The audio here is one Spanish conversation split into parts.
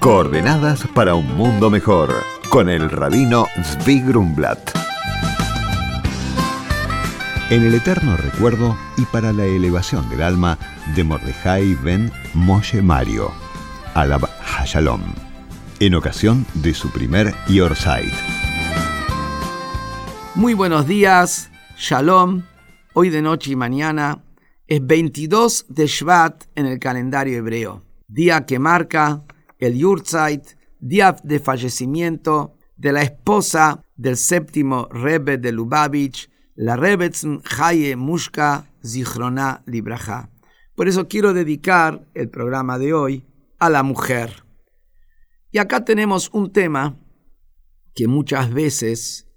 Coordenadas para un mundo mejor con el rabino Zvi Grumblat. En el eterno recuerdo y para la elevación del alma de Mordejai ben Moshe Mario, Alab Hashalom, en ocasión de su primer Yorsaid. Muy buenos días, Shalom. Hoy de noche y mañana es 22 de Shvat en el calendario hebreo, día que marca el Yurtzeit, día de fallecimiento de la esposa del séptimo Rebbe de Lubavitch, la Rebetzn Haye Mushka Zichrona Libraja. Por eso quiero dedicar el programa de hoy a la mujer. Y acá tenemos un tema que muchas veces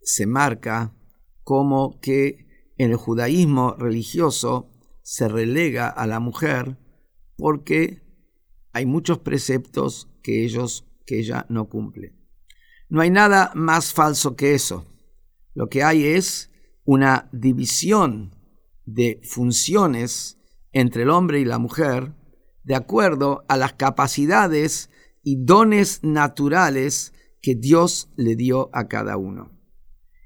se marca como que en el judaísmo religioso se relega a la mujer porque hay muchos preceptos que ellos que ella no cumple. No hay nada más falso que eso. Lo que hay es una división de funciones entre el hombre y la mujer de acuerdo a las capacidades y dones naturales que Dios le dio a cada uno.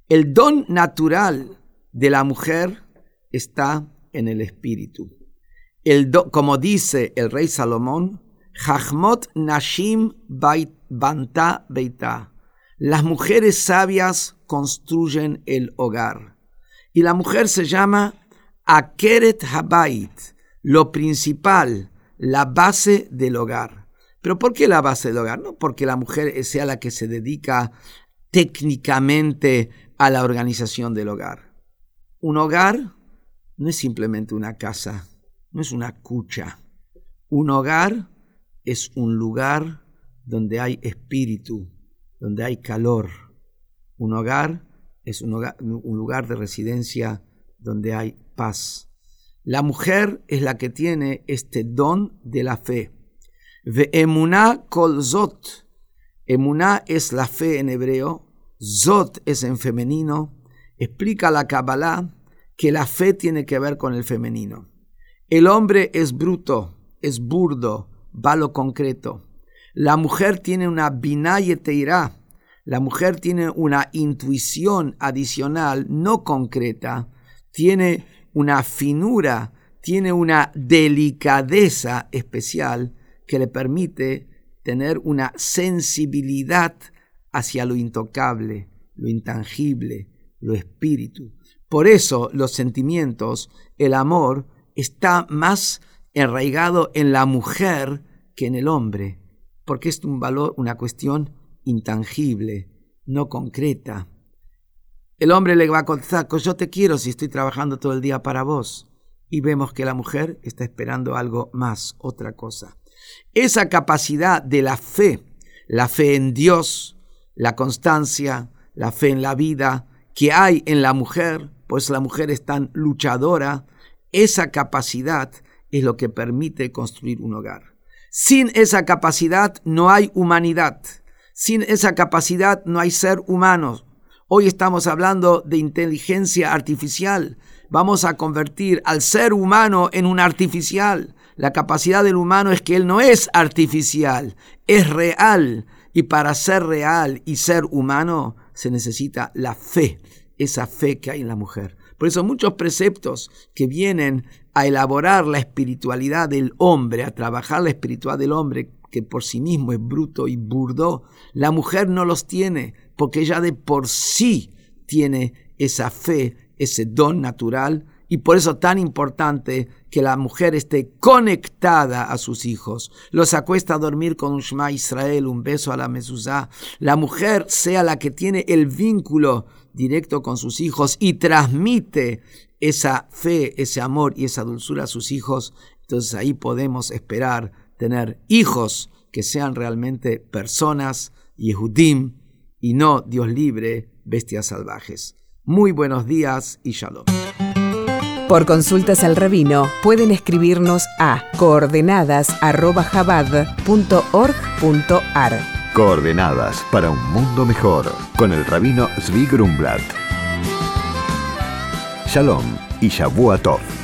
El don natural de la mujer está en el espíritu. El como dice el rey Salomón, Jachmot Nashim Banta Beita. Las mujeres sabias construyen el hogar. Y la mujer se llama Akeret Habait, lo principal, la base del hogar. ¿Pero por qué la base del hogar? No porque la mujer sea la que se dedica técnicamente a la organización del hogar. Un hogar no es simplemente una casa, no es una cucha. Un hogar es un lugar donde hay espíritu, donde hay calor. Un hogar es un, lugar de residencia donde hay paz. La mujer es la que tiene este don de la fe. Ve'emuná kol zot. Emuná es la fe en hebreo, Zot es en femenino, explica la Kabbalah que la fe tiene que ver con el femenino. El hombre es bruto, es burdo, va lo concreto. La mujer tiene una binayeteirá, la mujer tiene una intuición adicional no concreta, tiene una finura, tiene una delicadeza especial que le permite tener una sensibilidad hacia lo intocable, lo intangible, lo espíritu. Por eso los sentimientos, el amor, está más enraigado en la mujer que en el hombre, porque es un valor, una cuestión intangible, no concreta. El hombre le va a contestar, yo te quiero si estoy trabajando todo el día para vos. Y vemos que la mujer está esperando algo más, otra cosa. Esa capacidad de la fe, la fe en Dios, la constancia, la fe en la vida que hay en la mujer, pues la mujer es tan luchadora, esa capacidad es lo que permite construir un hogar. Sin esa capacidad no hay humanidad. Sin esa capacidad no hay ser humano. Hoy estamos hablando de inteligencia artificial. Vamos a convertir al ser humano en un artificial. La capacidad del humano es que él no es artificial, es real. Y para ser real y ser humano se necesita la fe, esa fe que hay en la mujer. Por eso muchos preceptos que vienen a elaborar la espiritualidad del hombre, a trabajar la espiritualidad del hombre, que por sí mismo es bruto y burdo, la mujer no los tiene, porque ella de por sí tiene esa fe, ese don natural y por eso tan importante que la mujer esté conectada a sus hijos. Los acuesta a dormir con un Shema Israel, un beso a la mezuzá. La mujer sea la que tiene el vínculo directo con sus hijos y transmite esa fe, ese amor y esa dulzura a sus hijos. Entonces ahí podemos esperar tener hijos que sean realmente personas, Yehudim, y no, Dios libre, bestias salvajes. Muy buenos días y shalom. Por consultas al rabino pueden escribirnos a coordenadas@jabad.org.ar. Coordenadas para un mundo mejor con el rabino Zvi Grumblat. Shalom y Shavuot Tov.